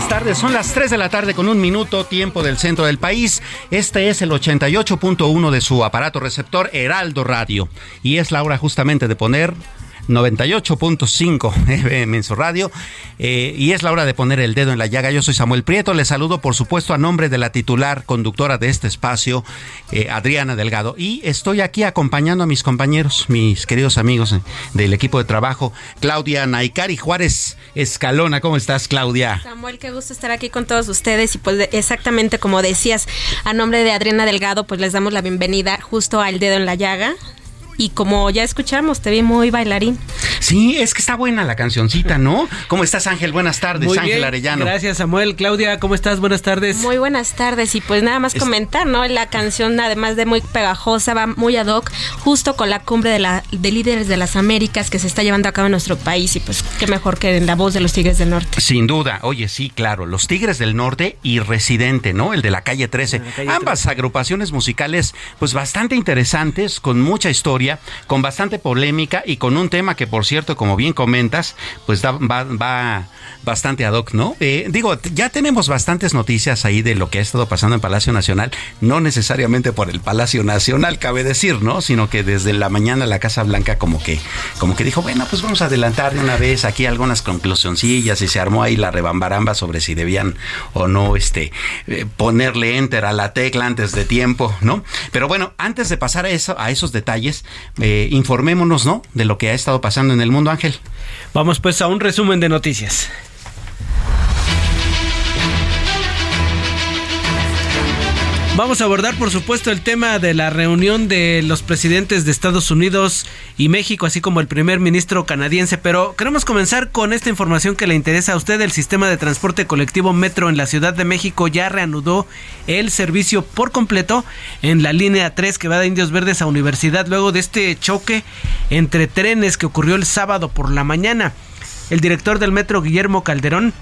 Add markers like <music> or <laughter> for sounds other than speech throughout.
buenas tardes, son las 3 de la tarde con un minuto, tiempo del centro del país. Este es el 88.1 de su aparato receptor Heraldo Radio. Y es la hora justamente de poner 98.5 <laughs> FM en su radio. eh, y es la hora de poner el dedo en la llaga. Yo soy Samuel Prieto. Les saludo, por supuesto, a nombre de la titular conductora de este espacio, eh, Adriana Delgado. Y estoy aquí acompañando a mis compañeros, mis queridos amigos eh, del equipo de trabajo, Claudia Naikari Juárez Escalona. ¿Cómo estás, Claudia? Samuel, qué gusto estar aquí con todos ustedes y pues exactamente como decías, a nombre de Adriana Delgado, pues les damos la bienvenida justo al dedo en la llaga. Y como ya escuchamos, te vi muy bailarín. Sí, es que está buena la cancioncita, ¿no? ¿Cómo estás, Ángel? Buenas tardes, Muy Ángel bien, Arellano. Gracias, Samuel. Claudia, ¿cómo estás? Buenas tardes. Muy buenas tardes y pues nada más Es- comentar, ¿no? La canción, además de muy pegajosa, va muy ad hoc, justo con la cumbre de, la, de líderes de las Américas que se está llevando a cabo en nuestro país y pues qué mejor que en la voz de los Tigres del Norte. Sin duda, oye, sí, claro, los Tigres del Norte y Residente, ¿no? El de la calle 13. La calle Ambas agrupaciones musicales, pues bastante interesantes, con mucha historia, con bastante polémica y con un tema que, por cierto, como bien comentas, pues va, bastante ad hoc, ¿no? Eh, digo, ya tenemos bastantes noticias ahí de lo que ha estado pasando en Palacio Nacional, no necesariamente por el Palacio Nacional, cabe decir, ¿no? Sino que desde la mañana la Casa Blanca como que, como que dijo, bueno, pues vamos a adelantar de una vez aquí algunas conclusioncillas y se armó ahí la rebambaramba sobre si debían o no este eh, ponerle enter a la tecla antes de tiempo, ¿no? Pero bueno, antes de pasar a eso, a esos detalles, eh, informémonos, ¿no? De lo que ha estado pasando en el mundo, Ángel. Vamos pues a un resumen de noticias. Vamos a abordar, por supuesto, el tema de la reunión de los presidentes de Estados Unidos y México, así como el primer ministro canadiense. Pero queremos comenzar con esta información que le interesa a usted. El sistema de transporte colectivo Metro en la Ciudad de México ya reanudó el servicio por completo en la línea 3 que va de Indios Verdes a Universidad luego de este choque entre trenes que ocurrió el sábado por la mañana. El director del metro, Guillermo Calderón,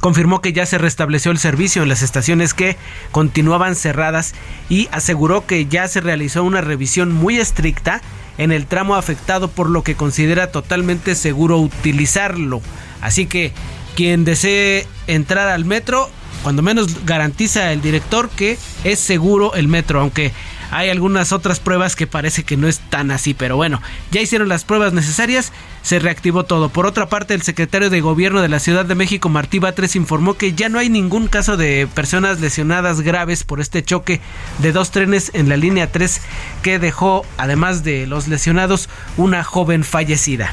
confirmó que ya se restableció el servicio en las estaciones que continuaban cerradas y aseguró que ya se realizó una revisión muy estricta en el tramo afectado por lo que considera totalmente seguro utilizarlo. Así que quien desee entrar al metro, cuando menos garantiza el director que es seguro el metro, aunque hay algunas otras pruebas que parece que no es tan así, pero bueno, ya hicieron las pruebas necesarias, se reactivó todo. Por otra parte, el secretario de Gobierno de la Ciudad de México, Martí Batres, informó que ya no hay ningún caso de personas lesionadas graves por este choque de dos trenes en la línea 3 que dejó, además de los lesionados, una joven fallecida.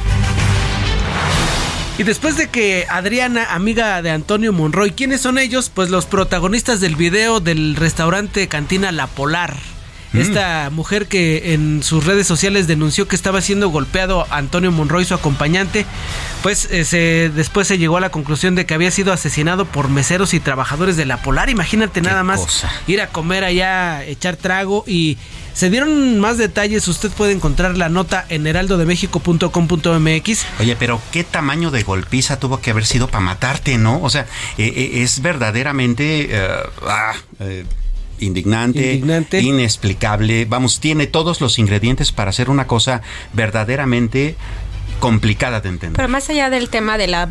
Y después de que Adriana, amiga de Antonio Monroy, ¿quiénes son ellos? Pues los protagonistas del video del restaurante Cantina La Polar. Esta mujer que en sus redes sociales denunció que estaba siendo golpeado Antonio Monroy, su acompañante, pues eh, se, después se llegó a la conclusión de que había sido asesinado por meseros y trabajadores de la Polar. Imagínate nada más cosa. ir a comer allá, echar trago y se dieron más detalles. Usted puede encontrar la nota en heraldodemexico.com.mx. Oye, pero qué tamaño de golpiza tuvo que haber sido para matarte, ¿no? O sea, eh, eh, es verdaderamente eh, ah, eh, indignante, Indignante. inexplicable. Vamos, tiene todos los ingredientes para hacer una cosa verdaderamente complicada de entender. Pero más allá del tema de la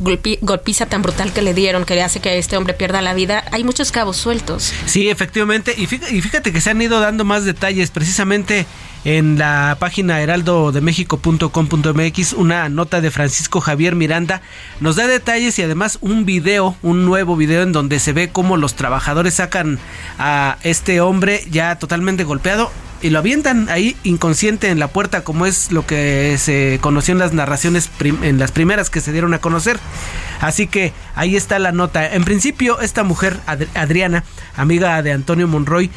golpi- golpiza tan brutal que le dieron, que hace que este hombre pierda la vida, hay muchos cabos sueltos. Sí, efectivamente. Y fíjate, y fíjate que se han ido dando más detalles. Precisamente en la página heraldodemexico.com.mx, una nota de Francisco Javier Miranda nos da detalles y además un video, un nuevo video en donde se ve cómo los trabajadores sacan a este hombre ya totalmente golpeado y lo avientan ahí inconsciente en la puerta como es lo que se conoció en las narraciones en las primeras que se dieron a conocer. Así que ahí está la nota. En principio esta mujer Ad- Adriana, amiga de Antonio Monroy,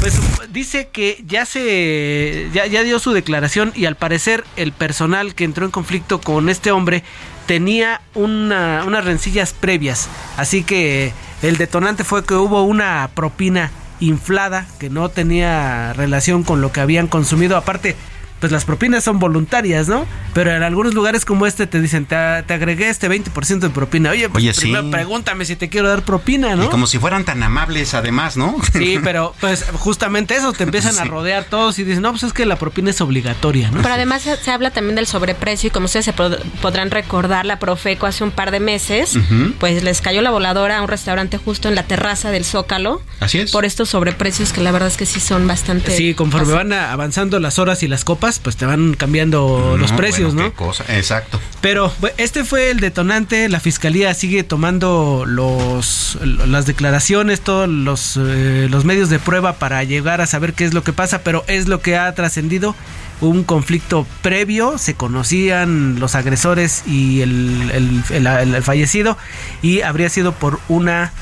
pues dice que ya se ya, ya dio su declaración y al parecer el personal que entró en conflicto con este hombre tenía una- unas rencillas previas. Así que el detonante fue que hubo una propina inflada que no tenía relación con lo que habían consumido. Aparte, pues las propinas son voluntarias, ¿no? Pero en algunos lugares como este te dicen, te, te agregué este 20% de propina. Oye, pues Oye, sí. primero pregúntame si te quiero dar propina, ¿no? Y como si fueran tan amables además, ¿no? Sí, <laughs> pero pues justamente eso, te empiezan a rodear todos y dicen, no, pues es que la propina es obligatoria, ¿no? Pero además se, se habla también del sobreprecio y como ustedes se pod- podrán recordar, la Profeco hace un par de meses, pues les cayó la voladora a un restaurante justo en la terraza del Zócalo. Así es. Por estos sobreprecios que la verdad es que sí son bastante... Sí, conforme van avanzando las horas y las copas, pues te van cambiando los No, precios, bueno, ¿no? qué cosa. Exacto. Pero este fue el detonante, la fiscalía sigue tomando los las declaraciones, todos los, eh, los medios de prueba para llegar a saber qué es lo que pasa, pero es lo que ha trascendido un conflicto previo, se conocían los agresores y el, el- el- el fallecido y habría sido por una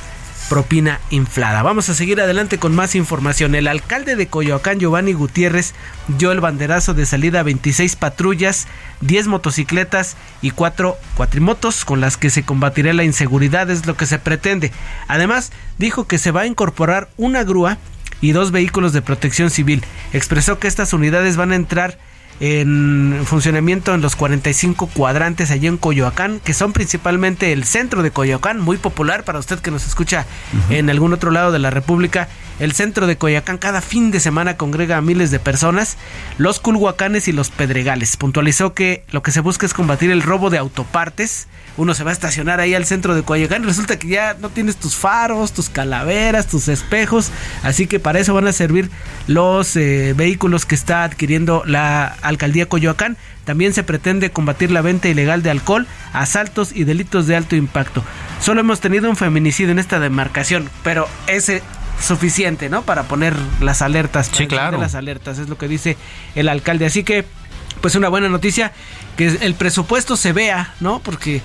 propina inflada. Vamos a seguir adelante con más información. El alcalde de Coyoacán, Giovanni Gutiérrez, dio el banderazo de salida a 26 patrullas, 10 motocicletas y 4 cuatrimotos con las que se combatirá la inseguridad, es lo que se pretende. Además, dijo que se va a incorporar una grúa y dos vehículos de protección civil. Expresó que estas unidades van a entrar en funcionamiento en los 45 cuadrantes allí en Coyoacán, que son principalmente el centro de Coyoacán, muy popular para usted que nos escucha en algún otro lado de la República. El centro de Coyoacán cada fin de semana congrega a miles de personas, los Culhuacanes y los Pedregales. Puntualizó que lo que se busca es combatir el robo de autopartes. Uno se va a estacionar ahí al centro de Coyoacán resulta que ya no tienes tus faros, tus calaveras, tus espejos, así que para eso van a servir los eh, vehículos que está adquiriendo la alcaldía Coyoacán. También se pretende combatir la venta ilegal de alcohol, asaltos y delitos de alto impacto. Solo hemos tenido un feminicidio en esta demarcación, pero ese suficiente, ¿no? Para poner las alertas. Sí, claro. Las alertas, es lo que dice el alcalde. Así que, pues una buena noticia, que el presupuesto se vea, ¿no? Porque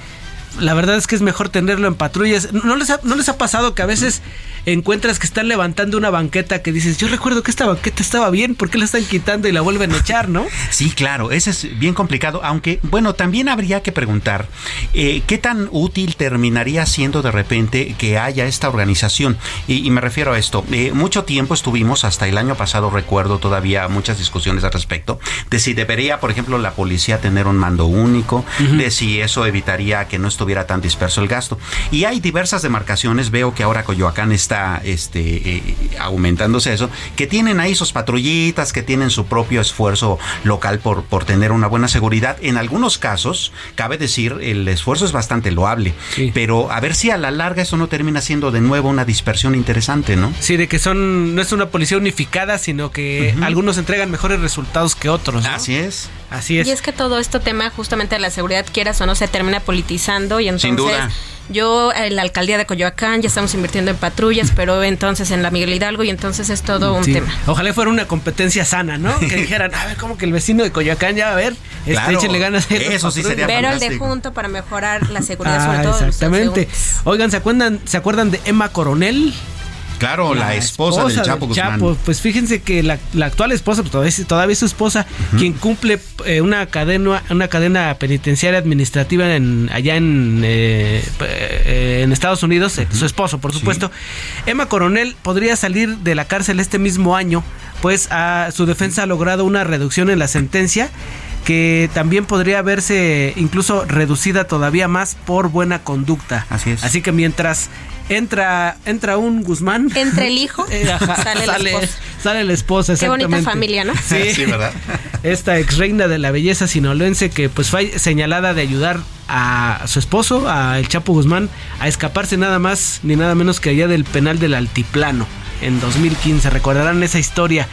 la verdad es que es mejor tenerlo en patrullas. ¿No les ha, no les ha pasado que a veces encuentras que están levantando una banqueta que dices, yo recuerdo que esta banqueta estaba bien, ¿por qué la están quitando y la vuelven a echar, no? <laughs> Sí, claro, ese es bien complicado, aunque bueno, también habría que preguntar eh, qué tan útil terminaría siendo de repente que haya esta organización. Y, y me refiero a esto, eh, mucho tiempo estuvimos, hasta el año pasado recuerdo todavía muchas discusiones al respecto, de si debería, por ejemplo, la policía tener un mando único, de si eso evitaría que no estuviera tan disperso el gasto. Y hay diversas demarcaciones, veo que ahora Coyoacán está este, eh, aumentándose eso, que tienen ahí sus patrullitas, que tienen su propio esfuerzo local por, por tener una buena seguridad. En algunos casos, cabe decir, el esfuerzo es bastante loable, Sí. pero a ver si a la larga eso no termina siendo de nuevo una dispersión interesante, ¿no? Sí, de que son, no es una policía unificada, sino que algunos entregan mejores resultados que otros. ¿no? Así es. Así es. Y es que todo este tema justamente de la seguridad, quieras o no, se termina politizando y entonces Sin duda. yo en la alcaldía de Coyoacán ya estamos invirtiendo en patrullas, <laughs> pero entonces en la Miguel Hidalgo y entonces es todo un Sí. tema. Ojalá fuera una competencia sana, ¿no? Que <laughs> dijeran, a ver, como que el vecino de Coyoacán ya va a ver, este, Claro, échenle ganas. eso sí sería. Pero el de junto para mejorar la seguridad, Ah, sobre todo exactamente. Oigan, ¿se acuerdan, ¿se acuerdan de Emma Coronel? Claro, la, esposa, del Chapo Guzmán. Pues fíjense que la, actual esposa, pues todavía, todavía es su esposa, quien cumple eh, una cadena una cadena penitenciaria administrativa en, allá en, eh, eh, en Estados Unidos, su esposo, por supuesto. Emma Coronel podría salir de la cárcel este mismo año, pues a, su defensa ha logrado una reducción en la sentencia que también podría verse incluso reducida todavía más por buena conducta. Así es. Así que mientras entra entra un Guzmán. Entre el <laughs> hijo, eh, sale, la esposa. Sale la esposa, Qué bonita familia, ¿no? Sí, sí, ¿verdad? <laughs> Esta ex reina de la belleza sinolense que pues fue señalada de ayudar a su esposo, a el Chapo Guzmán, a escaparse nada más ni nada menos que allá del penal del Altiplano en 2015. Recordarán esa historia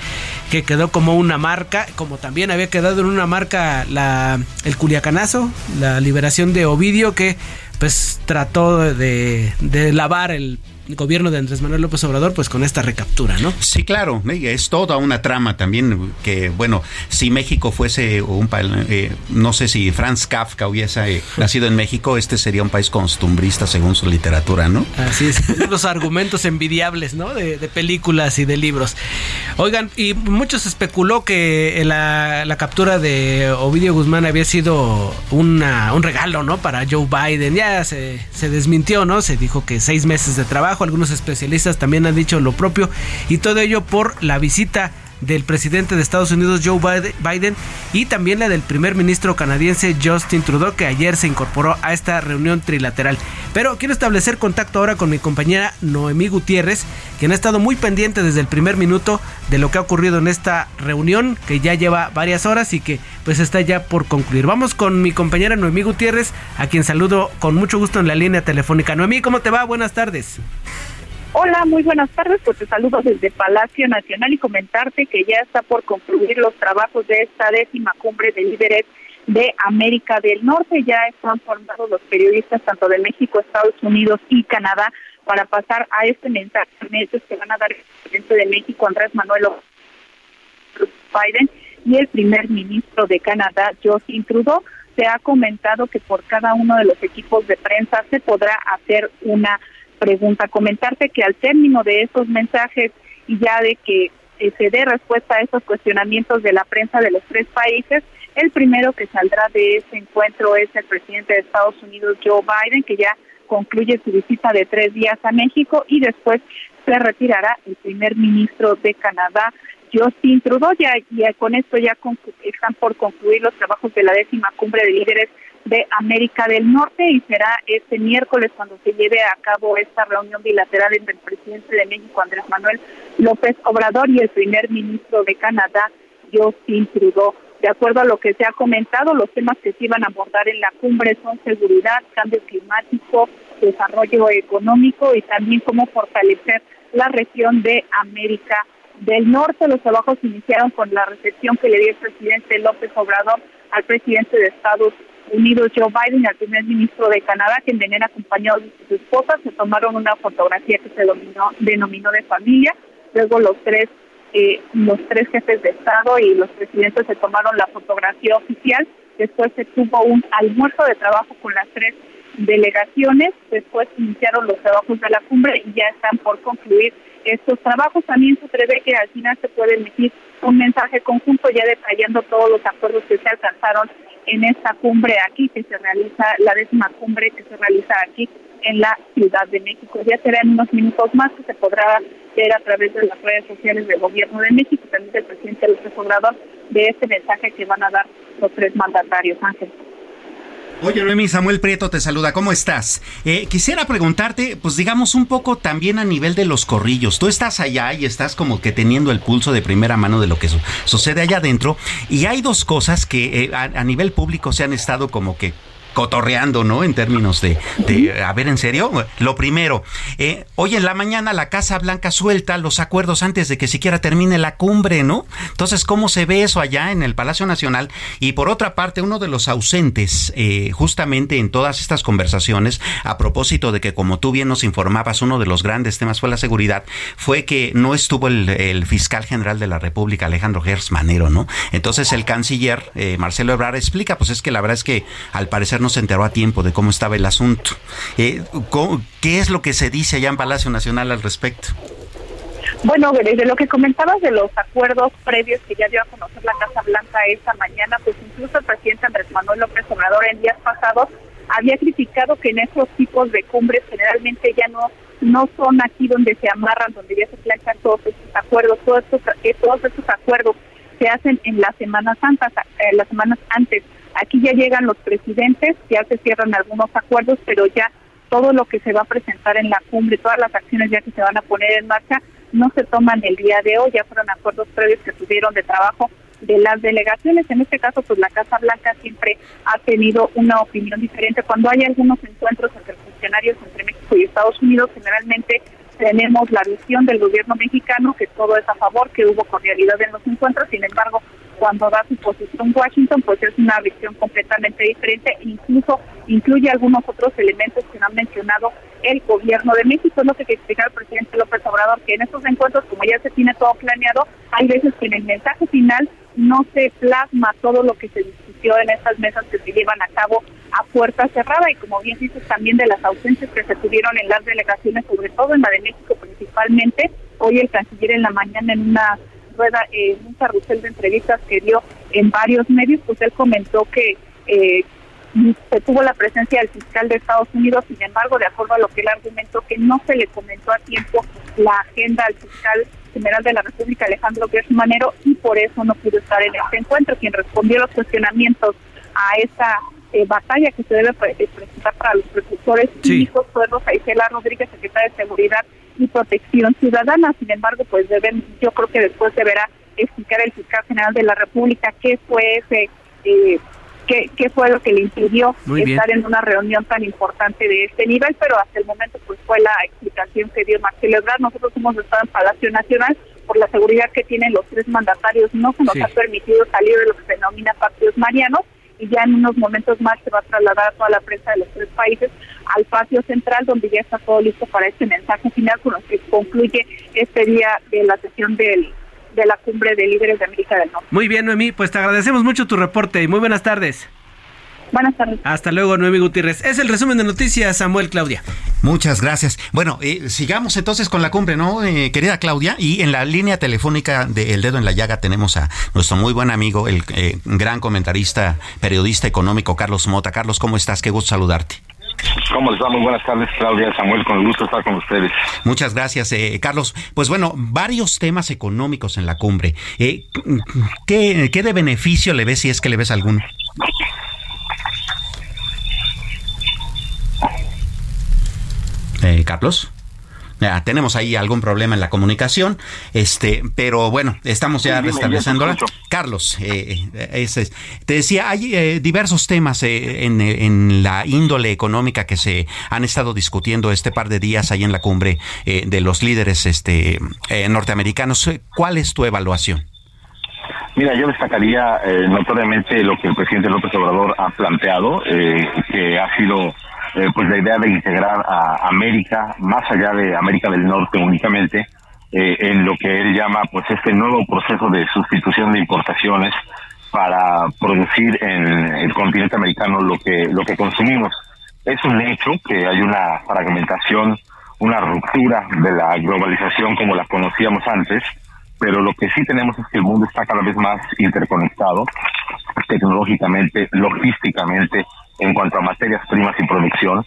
que quedó como una marca, como también había quedado en una marca la, el Culiacanazo, la liberación de Ovidio, que pues trató de, de lavar el gobierno de Andrés Manuel López Obrador, pues con esta recaptura, ¿no? Sí, claro, es toda una trama también que, bueno, si México fuese un país, eh, no sé si Franz Kafka hubiese eh, nacido en México, este sería un país costumbrista según su literatura, ¿no? Así es, los argumentos envidiables, ¿no? De, películas y de libros. Oigan, y muchos especuló que la, la captura de Ovidio Guzmán había sido una, un regalo, ¿no? Para Joe Biden, ya se, se desmintió, ¿no? Se dijo que seis meses de trabajo algunos especialistas también han dicho lo propio y todo ello por la visita del presidente de Estados Unidos Joe Biden y también la del primer ministro canadiense Justin Trudeau que ayer se incorporó a esta reunión trilateral. Pero quiero establecer contacto ahora con mi compañera Noemí Gutiérrez, quien ha estado muy pendiente desde el primer minuto de lo que ha ocurrido en esta reunión que ya lleva varias horas y que pues está ya por concluir. Vamos con mi compañera Noemí Gutiérrez, a quien saludo con mucho gusto en la línea telefónica. Noemí, ¿cómo te va? Buenas tardes. Hola, muy buenas tardes. Pues te saludo desde Palacio Nacional y comentarte que ya está por concluir los trabajos de esta décima cumbre de líderes de América del Norte. Ya están formados los periodistas tanto de México, Estados Unidos y Canadá para pasar a este mensaje que van a dar el presidente de México, Andrés Manuel Biden, y el primer ministro de Canadá, Justin Trudeau. Se ha comentado que por cada uno de los equipos de prensa se podrá hacer una pregunta. Comentarte que al término de estos mensajes y ya de que eh, se dé respuesta a estos cuestionamientos de la prensa de los tres países, el primero que saldrá de ese encuentro es el presidente de Estados Unidos, Joe Biden, que ya concluye su visita de tres días a México y después se retirará el primer ministro de Canadá, Justin Trudeau. Ya, y con esto ya están por concluir los trabajos de la décima cumbre de líderes de América del Norte y será este miércoles cuando se lleve a cabo esta reunión bilateral entre el presidente de México, Andrés Manuel López Obrador, y el primer ministro de Canadá, Justin Trudeau. De acuerdo a lo que se ha comentado, los temas que se iban a abordar en la cumbre son seguridad, cambio climático, desarrollo económico y también cómo fortalecer la región de América del Norte. Los trabajos iniciaron con la recepción que le dio el presidente López Obrador al presidente de Estados Unidos Joe Biden y al primer ministro de Canadá, quien venían acompañados de su esposa, se tomaron una fotografía que se denominó de familia. Luego los tres, eh, los tres jefes de Estado y los presidentes se tomaron la fotografía oficial. Después se tuvo un almuerzo de trabajo con las tres delegaciones. Después iniciaron los trabajos de la cumbre y ya están por concluir estos trabajos. También se prevé que al final se puede emitir un mensaje conjunto ya detallando todos los acuerdos que se alcanzaron en esta cumbre aquí que se realiza, la décima cumbre que se realiza aquí en la Ciudad de México. Ya será en unos minutos más que se podrá ver a través de las redes sociales del Gobierno de México también del presidente López Obrador de este mensaje que van a dar los tres mandatarios. Ángel. Oye, Noemi, Samuel Prieto te saluda. ¿Cómo estás? Eh, quisiera preguntarte, pues digamos un poco también a nivel de los corrillos. Tú estás allá y estás como que teniendo el pulso de primera mano de lo que sucede allá adentro. Y hay dos cosas que eh, a nivel público se han estado como que cotorreando, ¿no? En términos de, a ver, en serio. Lo primero, eh, hoy en la mañana la Casa Blanca suelta los acuerdos antes de que siquiera termine la cumbre, ¿no? Entonces, ¿cómo se ve eso allá en el Palacio Nacional? Y por otra parte, uno de los ausentes, eh, justamente en todas estas conversaciones, a propósito de que, como tú bien nos informabas, uno de los grandes temas fue la seguridad, fue que no estuvo el, fiscal general de la República, Alejandro Gers Manero, ¿no? Entonces, el canciller, eh, Marcelo Ebrard, explica, pues es que la verdad es que al parecer no se enteró a tiempo de cómo estaba el asunto. Eh, ¿Qué es lo que se dice allá en Palacio Nacional al respecto? Bueno, desde lo que comentabas de los acuerdos previos que ya dio a conocer la Casa Blanca esta mañana, pues incluso el presidente Andrés Manuel López Obrador en días pasados había criticado que en estos tipos de cumbres generalmente ya no no son aquí donde se amarran, donde ya se planchan todos estos acuerdos, todos estos, eh, todos estos acuerdos se hacen en las Semanas Santas, eh, las semanas antes. Aquí ya llegan los presidentes, ya se cierran algunos acuerdos, pero ya todo lo que se va a presentar en la cumbre, todas las acciones ya que se van a poner en marcha, no se toman el día de hoy, ya fueron acuerdos previos que tuvieron de trabajo de las delegaciones. En este caso, pues la Casa Blanca siempre ha tenido una opinión diferente. Cuando hay algunos encuentros entre funcionarios entre México y Estados Unidos, generalmente tenemos la visión del gobierno mexicano que todo es a favor, que hubo cordialidad en los encuentros, sin embargo, cuando da su posición Washington, pues es una visión completamente diferente, incluso incluye algunos otros elementos que no han mencionado el gobierno de México. Es lo que explica el presidente López Obrador, que en estos encuentros, como ya se tiene todo planeado, hay veces que en el mensaje final no se plasma todo lo que se discutió en estas mesas que se llevan a cabo a puerta cerrada y como bien dices también de las ausencias que se tuvieron en las delegaciones, sobre todo en la de México principalmente. Hoy el canciller en la mañana en una rueda, en un carrusel de entrevistas que dio en varios medios, pues él comentó que eh, se tuvo la presencia del fiscal de Estados Unidos, sin embargo, de acuerdo a lo que él argumentó, que no se le comentó a tiempo la agenda al fiscal general de la República, Alejandro Manero, y por eso no pudo estar en este encuentro. Quien respondió los cuestionamientos a esa eh, batalla que se debe presentar para los precursores sí. fue Rosa Isela Rodríguez, secretaria de Seguridad y Protección Ciudadana. Sin embargo, pues deben, yo creo que después deberá explicar el fiscal general de la República qué fue ese... Eh, qué, qué fue lo que le impidió estar en una reunión tan importante de este nivel, pero hasta el momento pues fue la explicación que dio Marcelo Ebrard. Nosotros hemos estado en Palacio Nacional por la seguridad que tienen los tres mandatarios, no se nos ha permitido salir de lo que se denomina partidos marianos y ya en unos momentos más se va a trasladar a toda la prensa de los tres países al patio central donde ya está todo listo para este mensaje final con lo que concluye este día de la sesión del de la cumbre de líderes de América del Norte. Muy bien, Noemí, pues te agradecemos mucho tu reporte y muy buenas tardes. Buenas tardes. Hasta luego, Noemí Gutiérrez. Es el resumen de noticias, Samuel Claudia. Muchas gracias. Bueno, eh, sigamos entonces con la cumbre, ¿no, eh, querida Claudia? Y en la línea telefónica de El Dedo en la Llaga tenemos a nuestro muy buen amigo, el eh, gran comentarista, periodista económico, Carlos Mota. Carlos, ¿cómo estás? Qué gusto saludarte. ¿Cómo les va? Muy buenas tardes, Claudia, Samuel, con gusto estar con ustedes. Muchas gracias, eh, Carlos. Pues bueno, varios temas económicos en la cumbre. Eh, ¿qué, ¿Qué de beneficio le ves, si es que le ves alguno? Eh, Carlos tenemos ahí algún problema en la comunicación, este, pero bueno, estamos ya restableciéndola. Carlos, eh, eh, te decía, hay eh, diversos temas en, la índole económica que se han estado discutiendo este par de días ahí en la cumbre de los líderes este, norteamericanos. ¿Cuál es tu evaluación? Mira, yo destacaría notoriamente lo que el presidente López Obrador ha planteado, que ha sido eh, pues la idea de integrar a América, más allá de América del Norte únicamente, eh, en lo que él llama pues este nuevo proceso de sustitución de importaciones para producir en el continente americano lo que lo que consumimos. Es un hecho que hay una fragmentación, una ruptura de la globalización como la conocíamos antes, pero lo que sí tenemos es que el mundo está cada vez más interconectado tecnológicamente, logísticamente, en cuanto a materias primas y producción.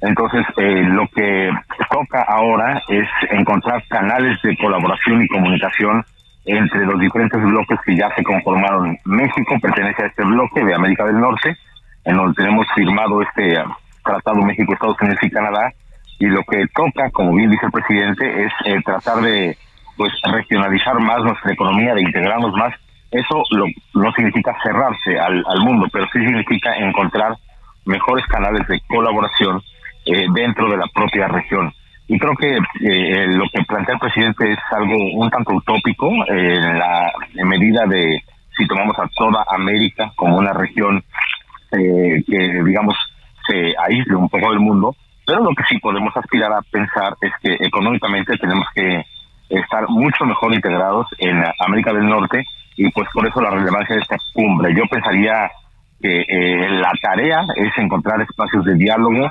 Entonces, eh, lo que toca ahora es encontrar canales de colaboración y comunicación entre los diferentes bloques que ya se conformaron. México pertenece a este bloque de América del Norte, en donde tenemos firmado este uh, Tratado México, Estados Unidos y Canadá, y lo que toca, como bien dice el presidente, es eh, tratar de pues regionalizar más nuestra economía, de integrarnos más. Eso lo, no significa cerrarse al, al mundo, pero sí significa encontrar mejores canales de colaboración eh, dentro de la propia región. Y creo que eh, lo que plantea el presidente es algo un tanto utópico en la medida de si tomamos a toda América como una región eh, que, digamos, se aísle un poco del mundo, pero lo que sí podemos aspirar a pensar es que económicamente tenemos que estar mucho mejor integrados en América del Norte y pues por eso la relevancia de esta cumbre. Yo pensaría que eh, la tarea es encontrar espacios de diálogo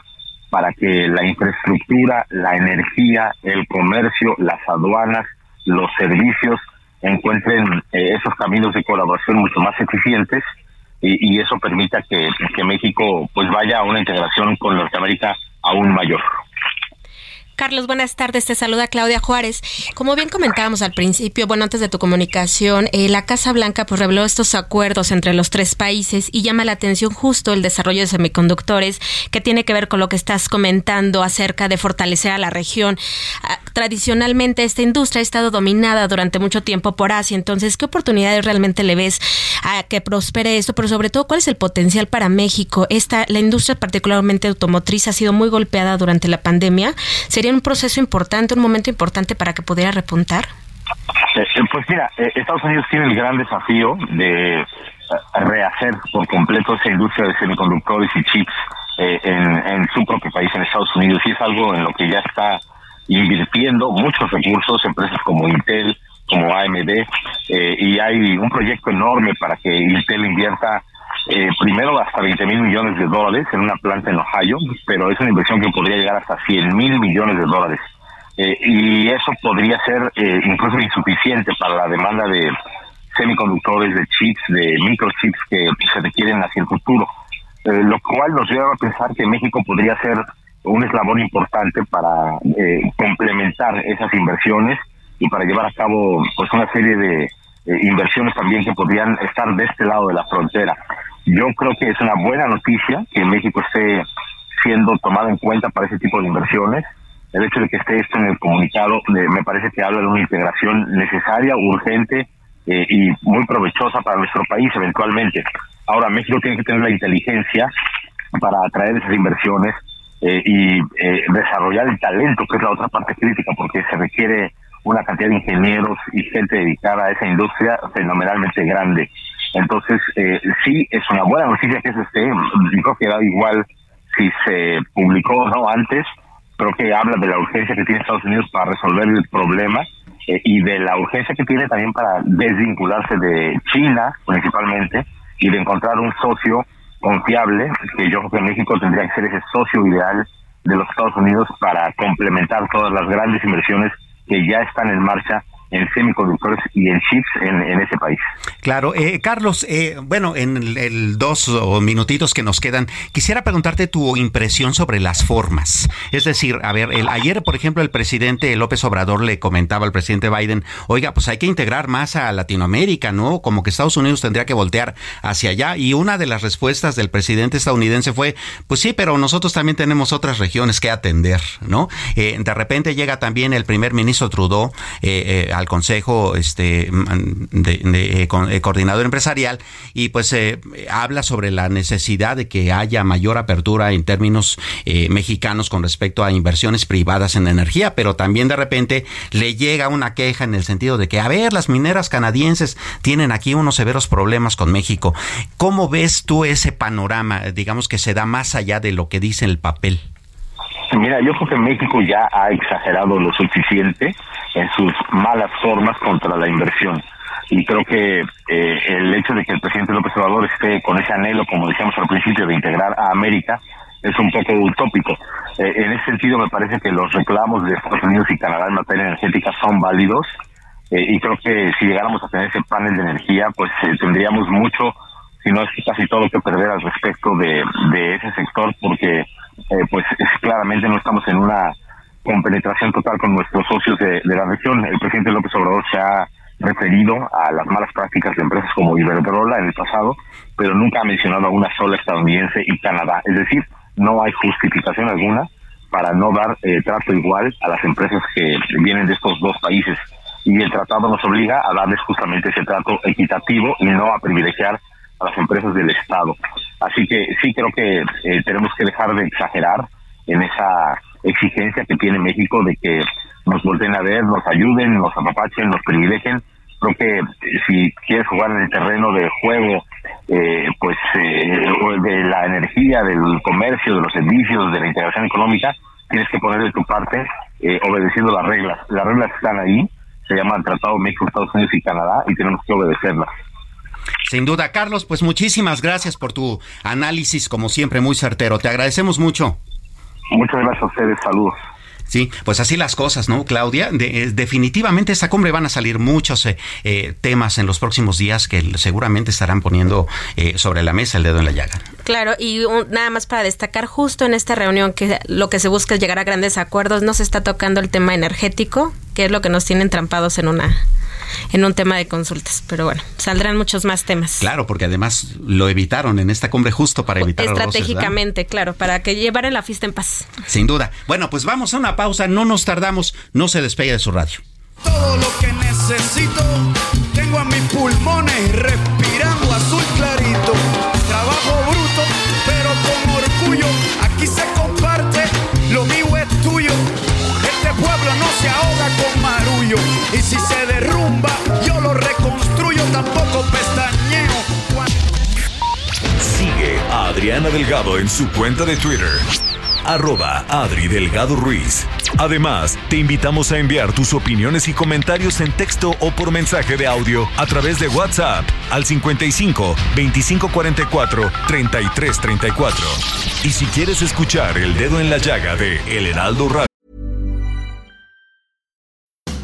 para que la infraestructura, la energía, el comercio, las aduanas, los servicios encuentren eh, esos caminos de colaboración mucho más eficientes y, y eso permita que, México pues vaya a una integración con Norteamérica aún mayor. Carlos, buenas tardes. Te saluda Claudia Juárez. Como bien comentábamos al principio, bueno, antes de tu comunicación, eh, la Casa Blanca pues reveló estos acuerdos entre los tres países y llama la atención justo el desarrollo de semiconductores que tiene que ver con lo que estás comentando acerca de fortalecer a la región. Ah, tradicionalmente esta industria ha estado dominada durante mucho tiempo por Asia, entonces, ¿qué oportunidades realmente le ves a que prospere esto? Pero sobre todo, ¿cuál es el potencial para México? Esta, la industria particularmente automotriz ha sido muy golpeada durante la pandemia. ¿Sería un proceso importante, un momento importante para que pudiera repuntar? Eh, eh, Pues mira, eh, Estados Unidos tiene el gran desafío de eh, rehacer por completo esa industria de semiconductores y chips en, en su propio país, en Estados Unidos, y es algo en lo que ya está invirtiendo muchos recursos, empresas como Intel, como AMD, eh, y hay un proyecto enorme para que Intel invierta eh, primero hasta 20 mil millones de dólares en una planta en Ohio, pero es una inversión que podría llegar hasta 100 mil millones de dólares. Eh, y eso podría ser eh, incluso insuficiente para la demanda de semiconductores, de chips, de microchips que se requieren hacia el futuro. Eh, lo cual nos lleva a pensar que México podría ser un eslabón importante para eh, complementar esas inversiones y para llevar a cabo pues una serie de inversiones también que podrían estar de este lado de la frontera. Yo creo que es una buena noticia que México esté siendo tomado en cuenta para ese tipo de inversiones. El hecho de que esté esto en el comunicado eh, me parece que habla de una integración necesaria, urgente eh, y muy provechosa para nuestro país eventualmente. Ahora México tiene que tener la inteligencia para atraer esas inversiones eh, y eh, desarrollar el talento, que es la otra parte crítica, porque se requiere una cantidad de ingenieros y gente dedicada a esa industria fenomenalmente grande. Entonces, eh, sí, es una buena noticia que eso esté. Creo que da igual si se publicó o no antes. Creo que habla de la urgencia que tiene Estados Unidos para resolver el problema eh, y de la urgencia que tiene también para desvincularse de China, principalmente, y de encontrar un socio confiable, que yo creo que México tendría que ser ese socio ideal de los Estados Unidos para complementar todas las grandes inversiones que ya están en marcha en semiconductores y en chips en, ese país. Claro, eh, Carlos, eh, bueno, en el, el dos minutitos que nos quedan, quisiera preguntarte tu impresión sobre las formas. Es decir, a ver, el, ayer, por ejemplo, el presidente López Obrador le comentaba al presidente Biden, oiga, pues hay que integrar más a Latinoamérica, ¿no? Como que Estados Unidos tendría que voltear hacia allá. Y una de las respuestas del presidente estadounidense fue, pues sí, pero nosotros también tenemos otras regiones que atender, ¿no? Eh, de repente llega también el primer ministro Trudeau eh, eh, al Consejo este, de, eh, eh, Coordinador Empresarial y pues eh, habla sobre la necesidad de que haya mayor apertura en términos eh, mexicanos con respecto a inversiones privadas en energía, pero también de repente le llega una queja en el sentido de que, a ver, las mineras canadienses tienen aquí unos severos problemas con México. ¿Cómo ves tú ese panorama, digamos, que se da más allá de lo que dice el papel? Mira, yo creo que México ya ha exagerado lo suficiente en sus malas formas contra la inversión. Y creo que eh, el hecho de que el presidente López Obrador esté con ese anhelo, como decíamos al principio, de integrar a América, es un poco utópico. Eh, en ese sentido, me parece que los reclamos de Estados Unidos y Canadá en materia energética son válidos. Eh, y creo que si llegáramos a tener ese panel de energía, pues eh, tendríamos mucho, si no es casi todo que perder al respecto de, de ese sector, porque eh, pues es, claramente no estamos en una compenetración total con nuestros socios de, de, la región. El presidente López Obrador se ha referido a las malas prácticas de empresas como Iberdrola en el pasado, pero nunca ha mencionado a una sola estadounidense y Canadá. Es decir, no hay justificación alguna para no dar eh, trato igual a las empresas que vienen de estos dos países. Y el tratado nos obliga a darles justamente ese trato equitativo y no a privilegiar a las empresas del Estado. Así que sí creo que eh, tenemos que dejar de exagerar en esa exigencia que tiene México de que nos volteen a ver, nos ayuden, nos apapachen, nos privilegien. Creo que eh, si quieres jugar en el terreno de juego, eh, pues eh, de la energía, del comercio, de los servicios, de la integración económica, tienes que poner de tu parte eh, obedeciendo las reglas. Las reglas están ahí, se llaman Tratado México, Estados Unidos y Canadá y tenemos que obedecerlas. Sin duda, Carlos, pues muchísimas gracias por tu análisis, como siempre, muy certero. Te agradecemos mucho. Muchas gracias a ustedes, saludos. Sí, pues así las cosas, ¿no, Claudia? De, definitivamente esta cumbre van a salir muchos eh, eh, temas en los próximos días que seguramente estarán poniendo eh, sobre la mesa el dedo en la llaga. Claro, y nada más para destacar justo en esta reunión que lo que se busca es llegar a grandes acuerdos, no se está tocando el tema energético, que es lo que nos tiene entrampados en una en un tema de consultas. Pero bueno, saldrán muchos más temas. Claro, porque además lo evitaron en esta cumbre justo para evitar Estratégicamente, claro, para que llevaran la fiesta en paz. Sin duda. Bueno, pues vamos a una pausa, no nos tardamos, no se despegue de su radio. Todo lo que necesito, tengo a mis pulmones respirando azul clarito. Trabajo bruto, pero con orgullo, aquí se comparte, lo mío es tuyo. Este pueblo no se ahoga con marullo, y si se derrumba, yo lo reconstruyo, tampoco pestañeo. Sigue a Adriana Delgado en su cuenta de Twitter arroba Adri Delgado Ruiz. Además, te invitamos a enviar tus opiniones y comentarios en texto o por mensaje de audio a través de WhatsApp al 55 2544 3334. Y si quieres escuchar El Dedo en la Llaga de El Heraldo Radio.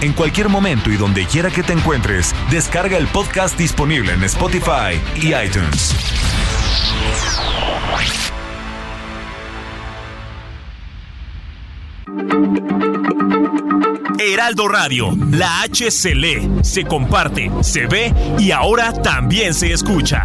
En cualquier momento y donde quiera que te encuentres, descarga el podcast disponible en Spotify y iTunes. Heraldo Radio, la H se lee, se comparte, se ve y ahora también se escucha.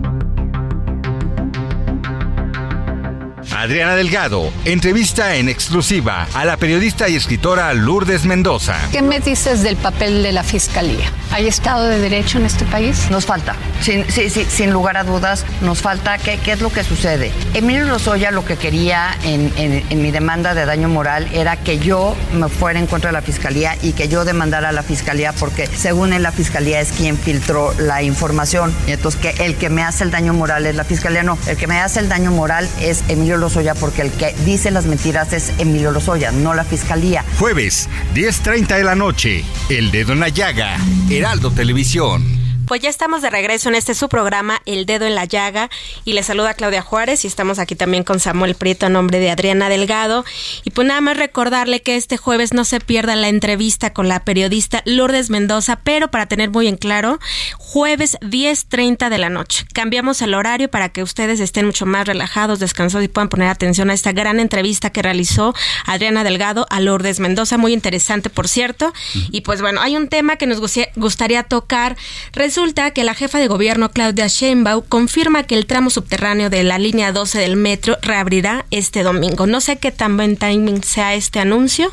Adriana Delgado entrevista en exclusiva a la periodista y escritora Lourdes Mendoza. ¿Qué me dices del papel de la fiscalía? ¿Hay Estado de Derecho en este país? Nos falta, sin, sí, sí, sin lugar a dudas, nos falta. ¿Qué, ¿Qué, es lo que sucede? Emilio Lozoya lo que quería en, en, en, mi demanda de daño moral era que yo me fuera en contra de la fiscalía y que yo demandara a la fiscalía porque según él la fiscalía es quien filtró la información. Y entonces que el que me hace el daño moral es la fiscalía. No, el que me hace el daño moral es Emilio Lozoya porque el que dice las mentiras es Emilio Lozoya, no la fiscalía. Jueves, 10.30 de la noche, El Dedo en la Llaga, Heraldo Televisión. Pues ya estamos de regreso en este su programa, El Dedo en la Llaga, y le saluda Claudia Juárez y estamos aquí también con Samuel Prieto a nombre de Adriana Delgado. Y pues nada más recordarle que este jueves no se pierda la entrevista con la periodista Lourdes Mendoza, pero para tener muy en claro, jueves 10.30 de la noche. Cambiamos el horario para que ustedes estén mucho más relajados, descansados y puedan poner atención a esta gran entrevista que realizó Adriana Delgado a Lourdes Mendoza, muy interesante por cierto. Y pues bueno, hay un tema que nos gustaría tocar. Resulta que la jefa de gobierno Claudia Sheinbaum confirma que el tramo subterráneo de la línea 12 del metro reabrirá este domingo. No sé qué tan buen timing sea este anuncio,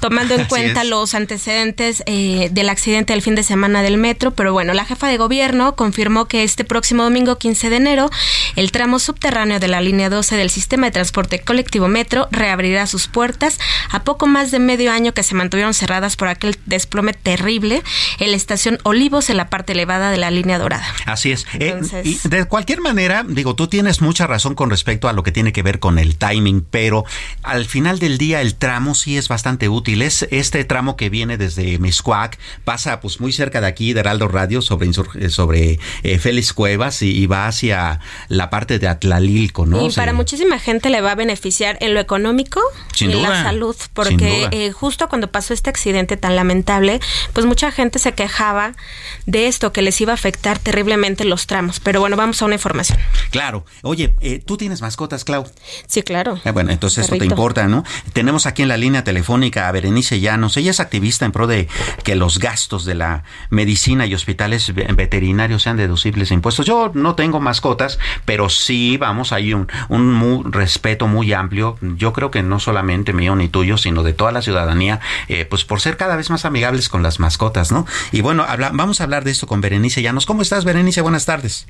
tomando en cuenta los antecedentes eh, del accidente del fin de semana del metro, pero bueno, la jefa de gobierno confirmó que este próximo domingo 15 de enero el tramo subterráneo de la línea 12 del sistema de transporte colectivo metro reabrirá sus puertas a poco más de medio año que se mantuvieron cerradas por aquel desplome terrible en la estación Olivos en la parte elevada de la línea dorada. Así es. Eh, y de cualquier manera, digo, tú tienes mucha razón con respecto a lo que tiene que ver con el timing, pero al final del día el tramo sí es bastante útil. Es este tramo que viene desde Miscuac, pasa pues muy cerca de aquí, de Heraldo Radio, sobre, eh, sobre eh, Félix Cuevas y, va hacia la parte de Atlalilco, ¿no? Y para muchísima gente le va a beneficiar en lo económico y duda. la salud, porque eh, justo cuando pasó este accidente tan lamentable, pues mucha gente se quejaba de esto lo que les iba a afectar terriblemente los tramos. Pero bueno, vamos a una información. Claro. Oye, eh, ¿tú tienes mascotas, Clau? Sí, claro. Eh, bueno, entonces esto te importa, ¿no? Tenemos aquí en la línea telefónica a Berenice Llanos. Ella es activista en pro de que los gastos de la medicina y hospitales veterinarios sean deducibles de impuestos. Yo no tengo mascotas, pero sí, vamos, hay un, un respeto muy amplio. Yo creo que no solamente mío ni tuyo, sino de toda la ciudadanía, eh, pues por ser cada vez más amigables con las mascotas, ¿no? Y bueno, habla, vamos a hablar de esto con Berenice Llanos. ¿Cómo estás, Berenice? Buenas tardes.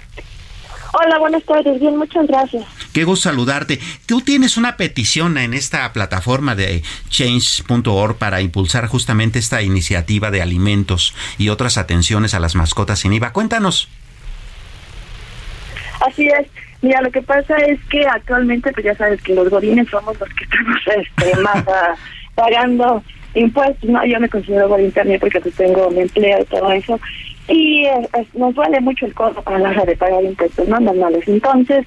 Hola, buenas tardes. Bien, muchas gracias. Qué gusto saludarte. Tú tienes una petición en esta plataforma de change.org para impulsar justamente esta iniciativa de alimentos y otras atenciones a las mascotas sin IVA. Cuéntanos. Así es. Mira, lo que pasa es que actualmente, pues ya sabes que los godines somos los que estamos <laughs> este, más ah, pagando impuestos. No, yo me considero godín también porque pues, tengo mi empleo y todo eso y nos duele mucho el costo para la hora de pagar impuestos no normales. Entonces,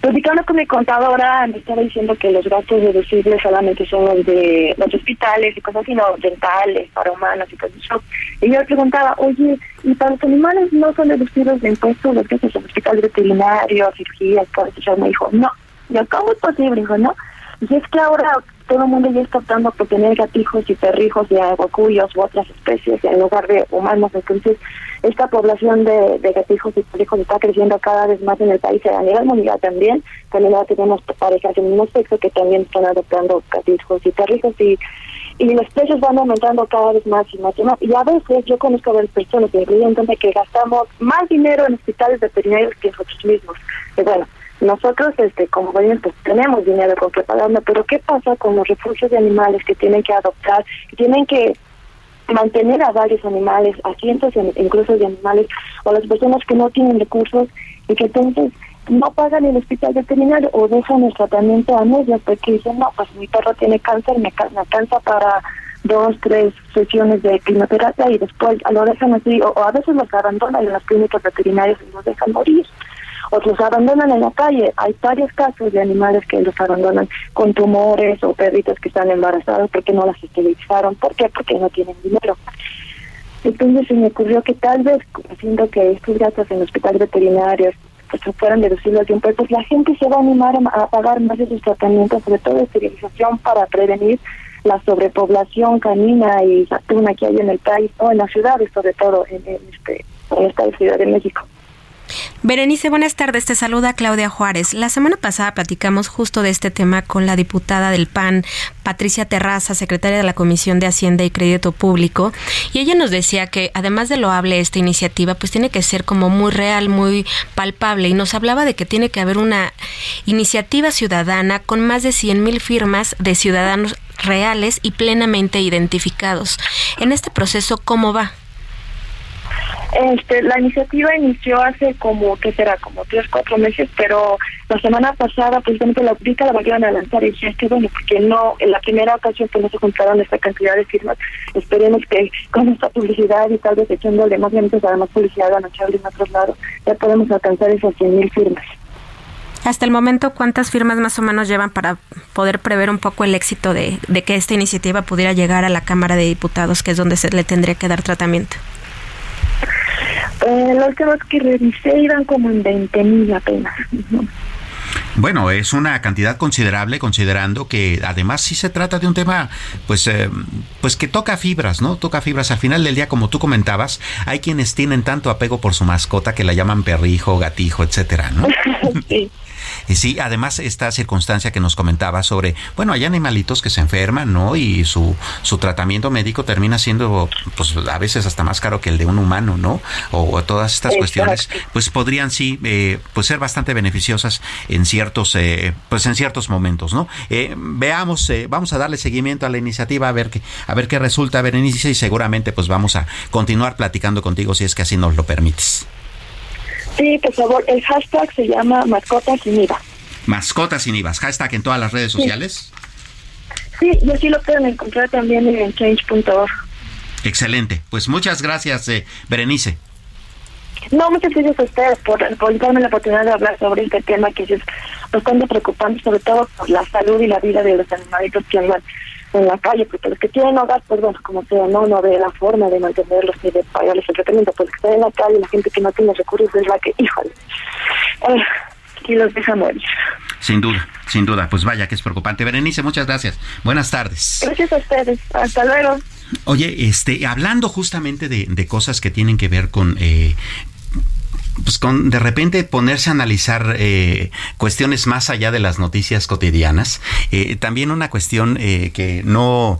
platicando con mi contadora, me estaba diciendo que los gastos deducibles solamente son los de los hospitales y cosas así, no dentales, para humanos y cosas eso. Y yo le preguntaba, oye, ¿y para los animales no son deducibles de impuestos los gastos en hospitales veterinarios, cirugías, todo eso? Me dijo, no. Yo, ¿cómo es posible? Dijo, no. Y es que ahora todo el mundo ya está optando por tener gatijos y perrijos y aguacuyos u otras especies en lugar de humanos. Entonces, esta población de, de gatijos y perrijos está creciendo cada vez más en el país a nivel mundial también. También ahora tenemos parejas del mismo sexo que también están adoptando gatijos y perrijos y y los precios van aumentando cada vez más y más y más. Y a veces yo conozco a varias personas, incluyéndome, que gastamos más dinero en hospitales veterinarios que nosotros mismos. Y bueno, nosotros, este, como gobierno, pues tenemos dinero con que pagarlo, pero ¿qué pasa con los refugios de animales que tienen que adoptar, que tienen que mantener a varios animales, a cientos incluso de animales, o las personas que no tienen recursos y que entonces no pagan el hospital veterinario o dejan el tratamiento a medias porque dicen, no, pues mi perro tiene cáncer, me, me alcanza para dos, tres sesiones de quimioterapia y después lo dejan así, o, a veces los abandonan en las clínicas veterinarias y los dejan morir o los abandonan en la calle. Hay varios casos de animales que los abandonan con tumores o perritos que están embarazados porque no las esterilizaron. ¿Por qué? Porque no tienen dinero. Entonces se me ocurrió que tal vez, haciendo que estos gatos en hospitales veterinarios pues fueran deducibles de impuestos, la gente se va a animar a, pagar más de sus tratamientos, sobre todo esterilización, para prevenir la sobrepoblación canina y vacuna que hay en el país, o en las ciudades, sobre todo en, este, en esta ciudad de México. Berenice, buenas tardes. Te saluda Claudia Juárez. La semana pasada platicamos justo de este tema con la diputada del PAN, Patricia Terraza, secretaria de la Comisión de Hacienda y Crédito Público, y ella nos decía que además de loable esta iniciativa, pues tiene que ser como muy real, muy palpable, y nos hablaba de que tiene que haber una iniciativa ciudadana con más de 100 mil firmas de ciudadanos reales y plenamente identificados. En este proceso, ¿cómo va? Este, la iniciativa inició hace como, ¿qué será? Como tres, cuatro meses, pero la semana pasada, precisamente la ahorita la volvieron a lanzar y dije, que bueno, porque no, en la primera ocasión que no se juntaron esta cantidad de firmas, esperemos que con esta publicidad y tal vez echándole más lentes a la más publicidad a echarle en otros lados, ya podemos alcanzar esas 100 mil firmas. Hasta el momento, ¿cuántas firmas más o menos llevan para poder prever un poco el éxito de, de que esta iniciativa pudiera llegar a la Cámara de Diputados, que es donde se le tendría que dar tratamiento? Eh, los que revisé iban como en 20 mil apenas. Bueno, es una cantidad considerable considerando que además sí se trata de un tema pues eh, pues que toca fibras, ¿no? Toca fibras al final del día como tú comentabas, hay quienes tienen tanto apego por su mascota que la llaman perrijo, gatijo, etcétera, ¿no? <laughs> sí. Y sí, además esta circunstancia que nos comentaba sobre, bueno, hay animalitos que se enferman, ¿no? Y su, su tratamiento médico termina siendo, pues a veces hasta más caro que el de un humano, ¿no? O, todas estas cuestiones, pues podrían sí, eh, pues ser bastante beneficiosas en ciertos, eh, pues en ciertos momentos, ¿no? Eh, veamos, vamos a darle seguimiento a la iniciativa a ver qué, a ver qué resulta, Berenice, y seguramente pues vamos a continuar platicando contigo si es que así nos lo permites. Sí, por favor, el hashtag se llama Mascotas sin IVA. Mascotas sin IVA, hashtag en todas las redes sociales. Sí, y así lo pueden encontrar también en change.org. Excelente, pues muchas gracias, eh, Berenice. No, muchas gracias a ustedes por, por, darme la oportunidad de hablar sobre este tema que es bastante preocupante, sobre todo por la salud y la vida de los animalitos que andan en la calle, porque los que tienen hogar, pues bueno, como sea, no, no ve la forma de mantenerlos ni de pagarles el tratamiento, pues que están en la calle, la gente que no tiene recursos es la que, híjole, eh, y los deja morir. Sin duda, sin duda, pues vaya que es preocupante. Berenice, muchas gracias. Buenas tardes. Gracias a ustedes, hasta luego. Oye, este, hablando justamente de, de cosas que tienen que ver con eh, pues con de repente ponerse a analizar eh, cuestiones más allá de las noticias cotidianas. Eh, también una cuestión eh, que no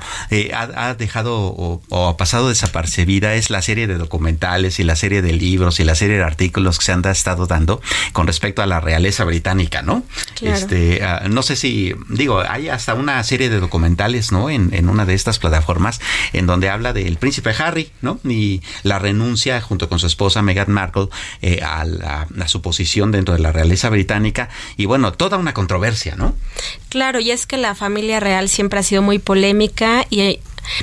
ha, dejado o, ha pasado desapercibida es la serie de documentales y la serie de libros y la serie de artículos que se han estado dando con respecto a la realeza británica, ¿no? Este, ah, no sé si, digo, hay hasta una serie de documentales, ¿no? En, en una de estas plataformas en donde habla del príncipe Harry, ¿no? Y la renuncia junto con su esposa Meghan Markle a, la, posición dentro de la realeza británica y bueno, toda una controversia, ¿no? Claro, y es que la familia real siempre ha sido muy polémica y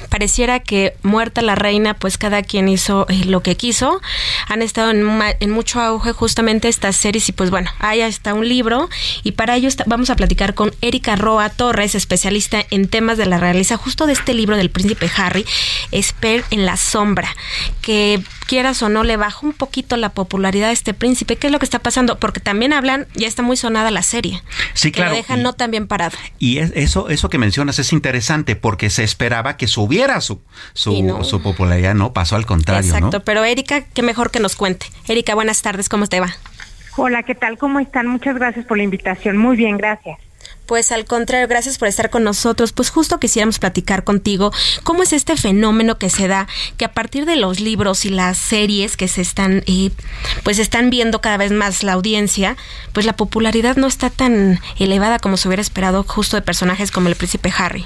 pareciera que muerta la reina, pues cada quien hizo eh, lo que quiso. Han estado en, en, mucho auge justamente estas series y pues bueno, ahí está un libro y para ello vamos a platicar con Erika Roa Torres, especialista en temas de la realeza, justo de este libro del príncipe Harry, Esper en la sombra, que quieras o no le baja un poquito la popularidad de este príncipe. ¿Qué es lo que está pasando? Porque también hablan, ya está muy sonada la serie. Sí, claro. Que lo dejan no tan bien parado. Y eso, eso que mencionas es interesante porque se esperaba que subiera su, su, su popularidad, no pasó al contrario. Exacto, pero Erika, qué mejor que nos cuente. Erika, buenas tardes, ¿cómo te va? Hola, ¿qué tal? ¿Cómo están? Muchas gracias por la invitación. Muy bien, gracias. Pues al contrario, gracias por estar con nosotros. Pues justo quisiéramos platicar contigo cómo es este fenómeno que se da, que a partir de los libros y las series que se están, eh, pues están viendo cada vez más la audiencia, pues la popularidad no está tan elevada como se hubiera esperado justo de personajes como el príncipe Harry.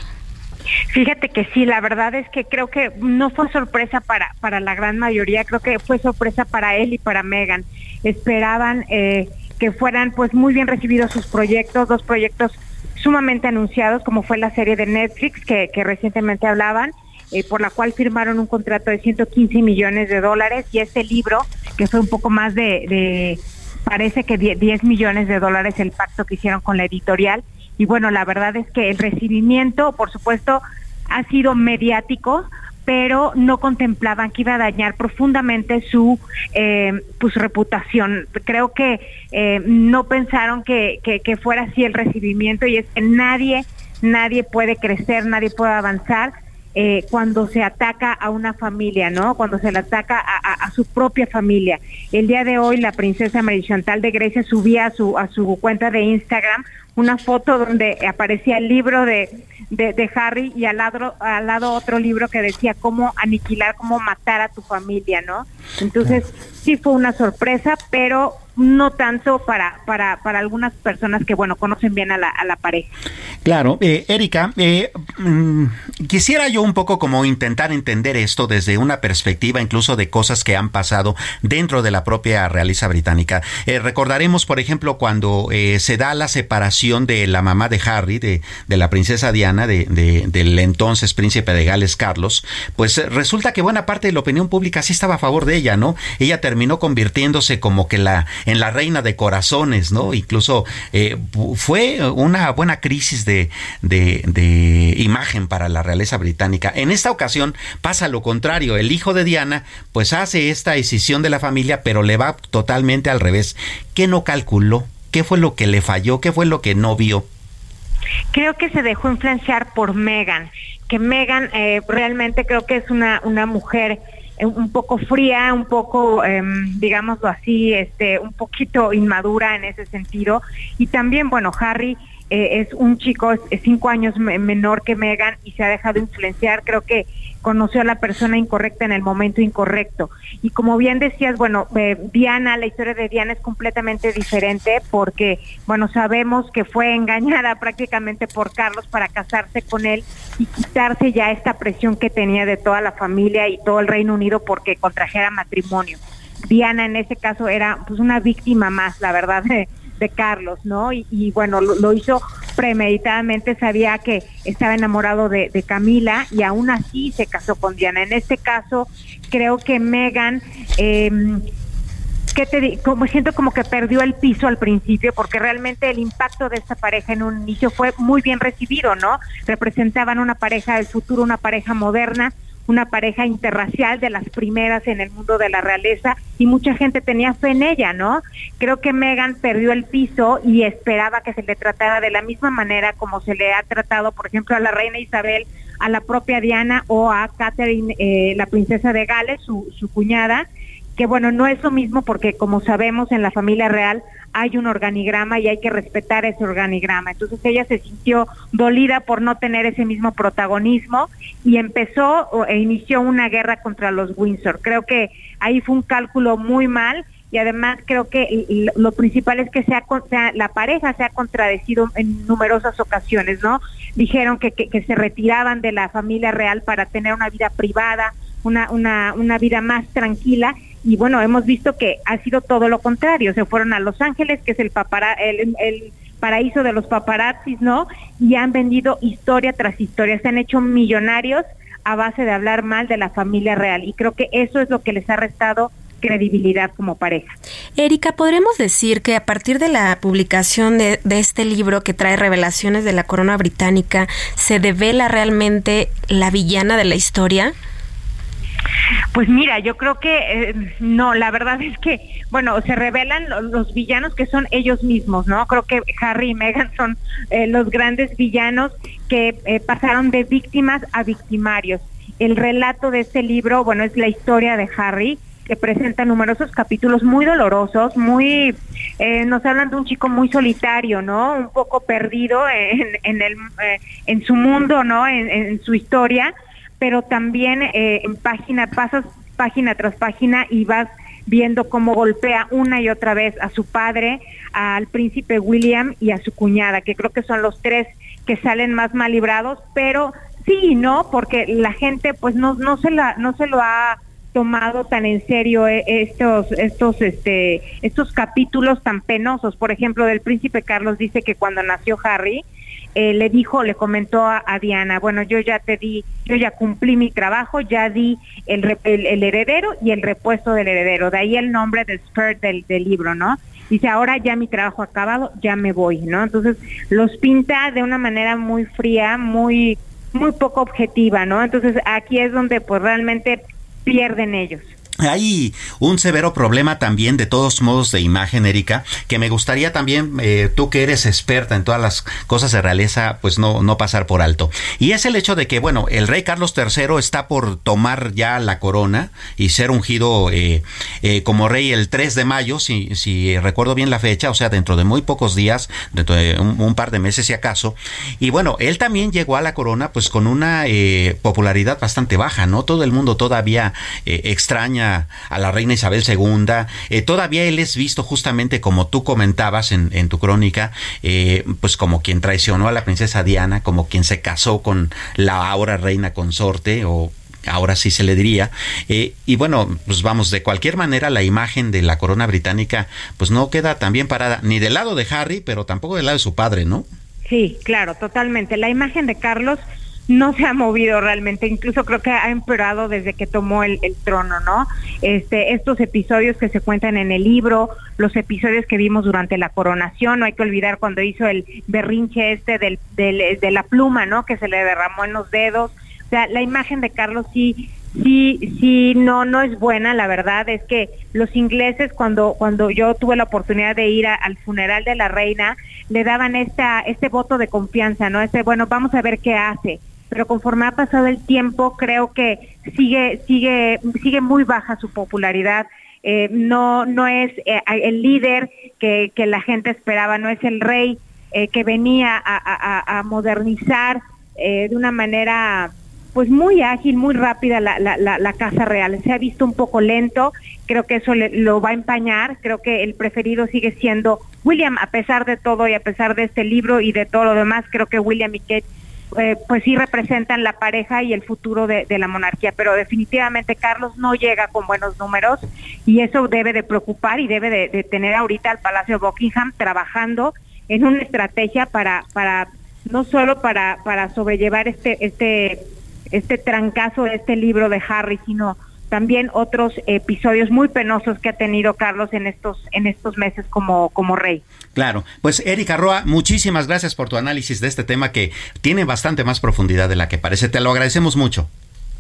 Fíjate que sí, la verdad es que creo que no fue sorpresa para, para la gran mayoría, creo que fue sorpresa para él y para Megan. Esperaban eh, que fueran pues muy bien recibidos sus proyectos, dos proyectos sumamente anunciados, como fue la serie de Netflix que, recientemente hablaban, eh, por la cual firmaron un contrato de 115 millones de dólares, y este libro, que fue un poco más de parece que 10 millones de dólares el pacto que hicieron con la editorial. Y bueno, la verdad es que el recibimiento, por supuesto, ha sido mediático, pero no contemplaban que iba a dañar profundamente su eh, pues reputación. Creo que eh, no pensaron que, que, fuera así el recibimiento y es que nadie, nadie puede crecer, nadie puede avanzar eh, cuando se ataca a una familia, ¿no? Cuando se le ataca a, su propia familia. El día de hoy la princesa María Chantal de Grecia subía su, a su cuenta de Instagram una foto donde aparecía el libro de, de, Harry y al lado, al lado otro libro que decía cómo aniquilar, cómo matar a tu familia, ¿no? Entonces sí fue una sorpresa, pero no tanto para, para, para algunas personas que, bueno, conocen bien a la, a la pareja. Claro, eh, Erika, eh, mm, quisiera yo un poco como intentar entender esto desde una perspectiva incluso de cosas que han pasado dentro de la propia realeza británica. Eh, recordaremos, por ejemplo, cuando se da la separación de la mamá de Harry, de, de la princesa Diana, de, de, del entonces príncipe de Gales, Carlos, pues resulta que buena parte de la opinión pública sí estaba a favor de ella, ¿no? Ella terminó convirtiéndose como que la en la reina de corazones, ¿no? Incluso eh, fue una buena crisis de, de, imagen para la realeza británica. En esta ocasión pasa lo contrario. El hijo de Diana, pues hace esta decisión de la familia, pero le va totalmente al revés. ¿Qué no calculó? ¿Qué fue lo que le falló? ¿Qué fue lo que no vio? Creo que se dejó influenciar por Megan, que Megan eh, realmente creo que es una, una mujer eh, un poco fría, un poco, eh, digámoslo así, este, un poquito inmadura en ese sentido. Y también, bueno, Harry eh, es un chico, es cinco años menor que Megan y se ha dejado influenciar. Creo que conoció a la persona incorrecta en el momento incorrecto. Y como bien decías, bueno, eh, Diana, la historia de Diana es completamente diferente porque, bueno, sabemos que fue engañada <laughs> prácticamente por Carlos para casarse con él y quitarse ya esta presión que tenía de toda la familia y todo el Reino Unido porque contrajera matrimonio. Diana en ese caso era pues una víctima más, la verdad, <laughs> de, Carlos, ¿no? Y, bueno, lo, hizo premeditadamente, sabía que estaba enamorado de, Camila y aún así se casó con Diana. En este caso, creo que Megan... Eh, como siento como que perdió el piso al principio porque realmente el impacto de esta pareja en un inicio fue muy bien recibido, ¿no? Representaban una pareja del futuro, una pareja moderna, una pareja interracial de las primeras en el mundo de la realeza y mucha gente tenía fe en ella, ¿no? Creo que Megan perdió el piso y esperaba que se le tratara de la misma manera como se le ha tratado, por ejemplo, a la reina Isabel, a la propia Diana o a Catherine, eh, la princesa de Gales, su, su cuñada que bueno, no es lo mismo porque como sabemos en la familia real hay un organigrama y hay que respetar ese organigrama. Entonces ella se sintió dolida por no tener ese mismo protagonismo y empezó e inició una guerra contra los Windsor. Creo que ahí fue un cálculo muy mal y además creo que lo principal es que la pareja se ha contradecido en numerosas ocasiones, ¿no? Dijeron que, que se retiraban de la familia real para tener una vida privada, una, una, una vida más tranquila y bueno, hemos visto que ha sido todo lo contrario, se fueron a Los Ángeles, que es el, papara, el, paraíso de los paparazzis, ¿no? Y han vendido historia tras historia, se han hecho millonarios a base de hablar mal de la familia real y creo que eso es lo que les ha restado credibilidad como pareja. Erika, ¿podremos decir que a partir de la publicación de, este libro que trae revelaciones de la corona británica, se devela realmente la villana de la historia? Pues mira, yo creo que eh, no, la verdad es que, bueno, se revelan los, villanos que son ellos mismos, ¿no? Creo que Harry y Meghan son eh, los grandes villanos que eh, pasaron de víctimas a victimarios. El relato de este libro, bueno, es la historia de Harry, que presenta numerosos capítulos muy dolorosos, muy, nos hablan de un chico muy solitario, ¿no? Un poco perdido en, el, en su mundo, ¿no? En su historia pero también eh, en página, pasas página tras página y vas viendo cómo golpea una y otra vez a su padre, al príncipe William y a su cuñada, que creo que son los tres que salen más mal librados, pero sí no, porque la gente pues no, no se la, no se lo ha tomado tan en serio eh, estos estos este estos capítulos tan penosos. Por ejemplo del príncipe Carlos dice que cuando nació Harry eh, le dijo, le comentó a, Diana, bueno, yo ya te di, yo ya cumplí mi trabajo, ya di el, el, heredero y el repuesto del heredero, de ahí el nombre del del, del libro, ¿no? Dice, ahora ya mi trabajo acabado, ya me voy, ¿no? Entonces los pinta de una manera muy fría, muy, muy poco objetiva, ¿no? Entonces aquí es donde pues realmente pierden ellos. Hay un severo problema también de todos modos de imagen, Erika, que me gustaría también, eh, tú que eres experta en todas las cosas de realeza, pues no, no pasar por alto. Y es el hecho de que, bueno, el rey Carlos III está por tomar ya la corona y ser ungido eh, eh, como rey el 3 de mayo, si, si recuerdo bien la fecha, o sea, dentro de muy pocos días, dentro de un, par de meses si acaso. Y bueno, él también llegó a la corona pues con una popularidad bastante baja, ¿no? Todo el mundo todavía extraña a, la reina Isabel II. Eh, todavía él es visto justamente como tú comentabas en, tu crónica, eh, pues como quien traicionó a la princesa Diana, como quien se casó con la ahora reina consorte o ahora sí se le diría. Eh, y bueno, pues vamos, de cualquier manera la imagen de la corona británica pues no queda tan bien parada, ni del lado de Harry, pero tampoco del lado de su padre, ¿no? Sí, claro, totalmente. La imagen de Carlos no se ha movido realmente, incluso creo que ha empeorado desde que tomó el, trono, ¿no? Este, estos episodios que se cuentan en el libro, los episodios que vimos durante la coronación, no hay que olvidar cuando hizo el berrinche este del, del, de la pluma, ¿no? Que se le derramó en los dedos. O sea, la imagen de Carlos sí sí, sí, no, no es buena, la verdad es que los ingleses cuando, cuando yo tuve la oportunidad de ir al funeral de la reina, le daban esta, este voto de confianza, ¿no? Este, bueno, vamos a ver qué hace pero conforme ha pasado el tiempo creo que sigue sigue sigue muy baja su popularidad eh, no no es eh, el líder que, la gente esperaba no es el rey eh, que venía a, modernizar de una manera pues muy ágil, muy rápida la, Casa Real. Se ha visto un poco lento, creo que eso lo va a empañar, creo que el preferido sigue siendo William, a pesar de todo y a pesar de este libro y de todo lo demás, creo que William y Kate eh, pues sí representan la pareja y el futuro de, la monarquía, pero definitivamente Carlos no llega con buenos números y eso debe de preocupar y debe de, tener ahorita al Palacio Buckingham trabajando en una estrategia para, para no solo para, para sobrellevar este, este, este trancazo de este libro de Harry, sino también otros episodios muy penosos que ha tenido Carlos en estos en estos meses como como rey. Claro, pues Erika Roa, muchísimas gracias por tu análisis de este tema que tiene bastante más profundidad de la que parece. Te lo agradecemos mucho.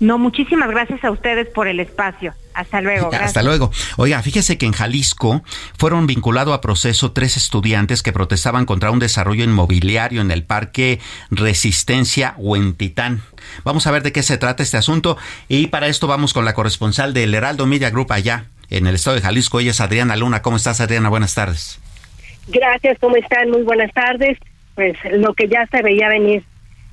No, muchísimas gracias a ustedes por el espacio. Hasta luego. Hasta luego. Oiga, fíjese que en Jalisco fueron vinculados a proceso tres estudiantes que protestaban contra un desarrollo inmobiliario en el Parque Resistencia Huentitán. Vamos a ver de qué se trata este asunto y para esto vamos con la corresponsal del Heraldo Media Group allá en el estado de Jalisco. Ella es Adriana Luna. ¿Cómo estás, Adriana? Buenas tardes. Gracias, ¿cómo están? Muy buenas tardes. Pues lo que ya se veía venir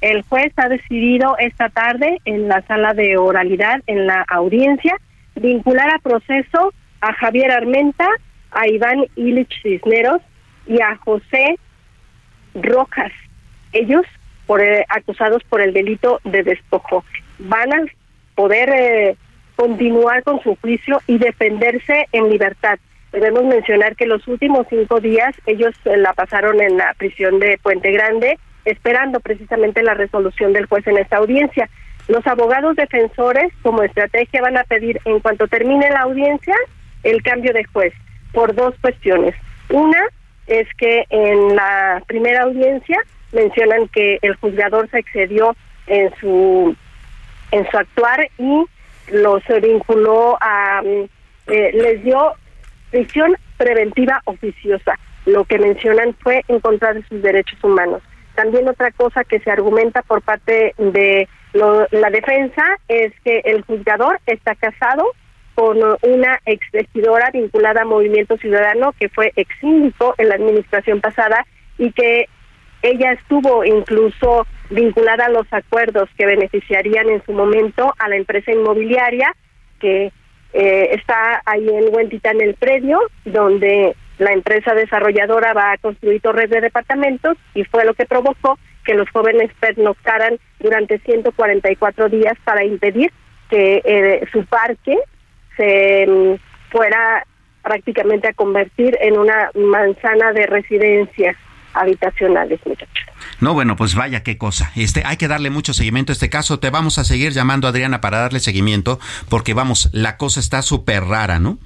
el juez ha decidido esta tarde en la sala de oralidad, en la audiencia, vincular a proceso a Javier Armenta, a Iván Illich Cisneros y a José Rojas. Ellos por, eh, acusados por el delito de despojo. Van a poder eh, continuar con su juicio y defenderse en libertad. Debemos mencionar que los últimos cinco días ellos eh, la pasaron en la prisión de Puente Grande esperando precisamente la resolución del juez en esta audiencia. Los abogados defensores, como estrategia, van a pedir en cuanto termine la audiencia el cambio de juez por dos cuestiones. Una es que en la primera audiencia mencionan que el juzgador se excedió en su en su actuar y los vinculó a mm, eh, les dio prisión preventiva oficiosa. Lo que mencionan fue en contra de sus derechos humanos. También otra cosa que se argumenta por parte de la defensa es que el juzgador está casado con una exregidora vinculada a Movimiento Ciudadano que fue ex síndico en la administración pasada y que ella estuvo incluso vinculada a los acuerdos que beneficiarían en su momento a la empresa inmobiliaria que eh, está ahí en Huentitán el predio donde la empresa desarrolladora va a construir torres de departamentos y fue lo que provocó que los jóvenes pernoctaran durante 144 días para impedir que eh, su parque se mm, fuera prácticamente a convertir en una manzana de residencias habitacionales, muchachos. No, bueno, pues vaya qué cosa. Este, hay que darle mucho seguimiento a este caso. Te vamos a seguir llamando, Adriana, para darle seguimiento, porque vamos, la cosa está súper rara, ¿no?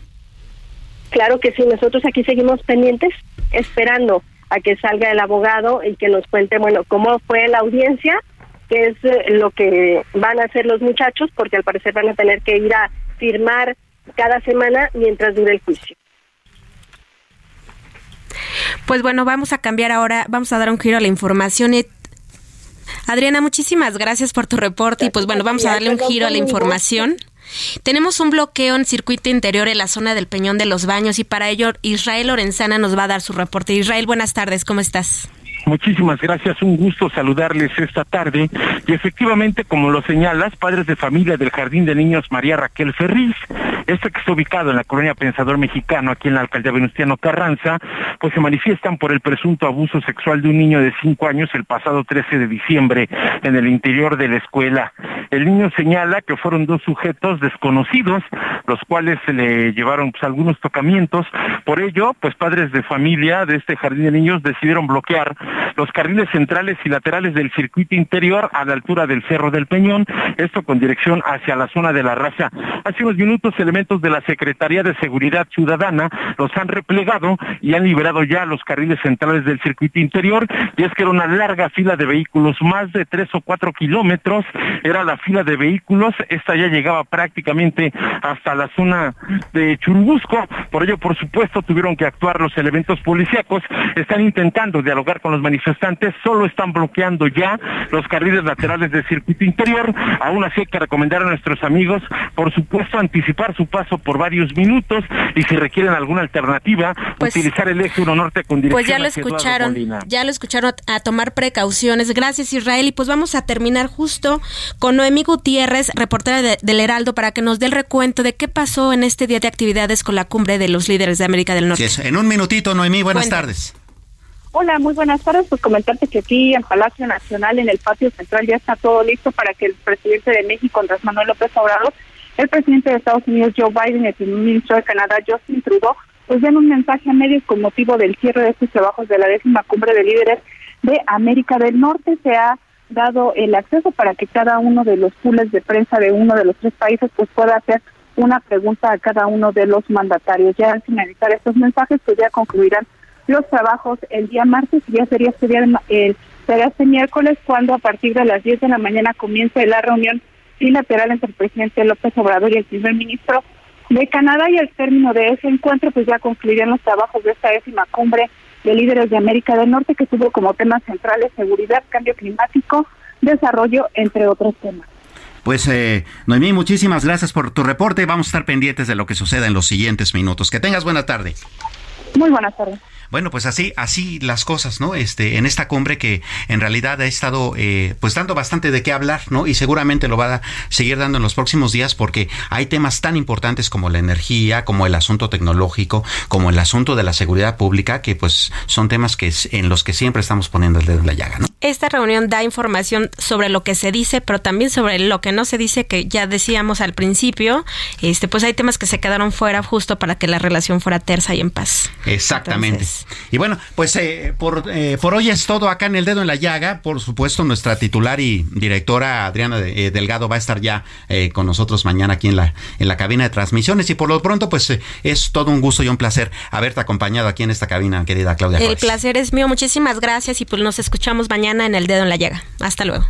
Claro que sí, nosotros aquí seguimos pendientes, esperando a que salga el abogado y que nos cuente, bueno, cómo fue la audiencia, qué es eh, lo que van a hacer los muchachos, porque al parecer van a tener que ir a firmar cada semana mientras dure el juicio. Pues bueno, vamos a cambiar ahora, vamos a dar un giro a la información. Adriana, muchísimas gracias por tu reporte y pues bueno, vamos a darle un giro a la información. Tenemos un bloqueo en circuito interior en la zona del Peñón de los Baños y para ello Israel Lorenzana nos va a dar su reporte. Israel, buenas tardes, ¿cómo estás? Muchísimas gracias, un gusto saludarles esta tarde. Y efectivamente, como lo señalas, padres de familia del Jardín de Niños María Raquel Ferriz, este que está ubicado en la colonia Pensador Mexicano, aquí en la alcaldía Venustiano Carranza, pues se manifiestan por el presunto abuso sexual de un niño de cinco años el pasado 13 de diciembre en el interior de la escuela. El niño señala que fueron dos sujetos desconocidos, los cuales se le llevaron pues, algunos tocamientos. Por ello, pues padres de familia de este Jardín de Niños decidieron bloquear los carriles centrales y laterales del circuito interior a la altura del Cerro del Peñón, esto con dirección hacia la zona de la raza. Hace unos minutos elementos de la Secretaría de Seguridad Ciudadana los han replegado y han liberado ya los carriles centrales del circuito interior y es que era una larga fila de vehículos, más de tres o cuatro kilómetros era la fila de vehículos, esta ya llegaba prácticamente hasta la zona de Churubusco, por ello por supuesto tuvieron que actuar los elementos policíacos, están intentando dialogar con los manifestantes solo están bloqueando ya los carriles laterales del circuito interior. Aún así hay que recomendar a nuestros amigos, por supuesto, anticipar su paso por varios minutos y si requieren alguna alternativa, pues, utilizar el eje 1 norte con dirección Pues ya lo escucharon, ya lo escucharon a, tomar precauciones. Gracias Israel y pues vamos a terminar justo con Noemí Gutiérrez, reportera del Heraldo, para que nos dé el recuento de qué pasó en este día de actividades con la cumbre de los líderes de América del Norte. en un minutito, Noemí, buenas tardes. Hola, muy buenas tardes. Pues comentarte que aquí en Palacio Nacional, en el patio central, ya está todo listo para que el presidente de México, Andrés Manuel López Obrador, el presidente de Estados Unidos, Joe Biden, el primer ministro de Canadá, Justin Trudeau, pues den un mensaje a medios con motivo del cierre de estos trabajos de la décima cumbre de líderes de América del Norte. Se ha dado el acceso para que cada uno de los pools de prensa de uno de los tres países pues pueda hacer una pregunta a cada uno de los mandatarios. Ya al finalizar estos mensajes, pues ya concluirán los trabajos el día martes y ya sería este, día, el, será este miércoles cuando a partir de las 10 de la mañana comience la reunión bilateral entre el presidente López Obrador y el primer ministro de Canadá y al término de ese encuentro pues ya concluirán los trabajos de esta décima cumbre de líderes de América del Norte que tuvo como temas centrales seguridad, cambio climático, desarrollo, entre otros temas. Pues eh, Noemí, muchísimas gracias por tu reporte. Vamos a estar pendientes de lo que suceda en los siguientes minutos. Que tengas buena tarde. Muy buenas tardes. Bueno, pues así, así las cosas, ¿no? Este, en esta cumbre que en realidad ha estado, eh, pues dando bastante de qué hablar, ¿no? Y seguramente lo va a seguir dando en los próximos días porque hay temas tan importantes como la energía, como el asunto tecnológico, como el asunto de la seguridad pública, que pues son temas que en los que siempre estamos poniendo el dedo en la llaga, ¿no? Esta reunión da información sobre lo que se dice, pero también sobre lo que no se dice, que ya decíamos al principio, este, pues hay temas que se quedaron fuera justo para que la relación fuera tersa y en paz. Exactamente. Y bueno, pues eh, por, eh, por hoy es todo acá en el dedo en la llaga. Por supuesto, nuestra titular y directora Adriana eh, Delgado va a estar ya con nosotros mañana aquí en la, en la cabina de transmisiones. Y por lo pronto, pues es todo un gusto y un placer haberte acompañado aquí en esta cabina, querida Claudia. El placer es mío. Muchísimas gracias y pues nos escuchamos mañana en el dedo en la llaga. Hasta luego.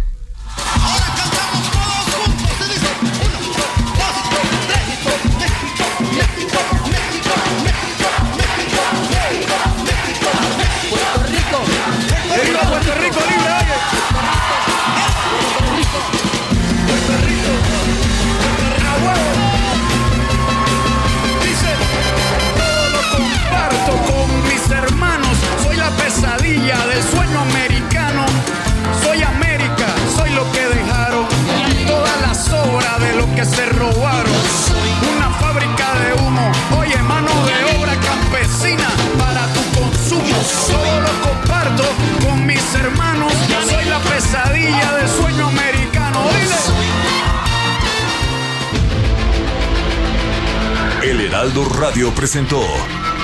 Radio presentó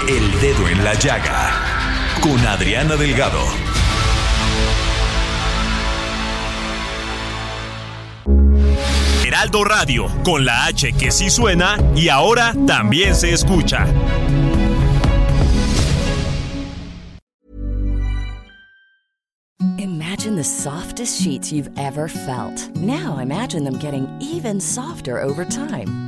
El Dedo en la Llaga con Adriana Delgado. Heraldo Radio, con la H que sí suena y ahora también se escucha. Imagine the softest sheets you've ever felt. Now imagine them getting even softer over time.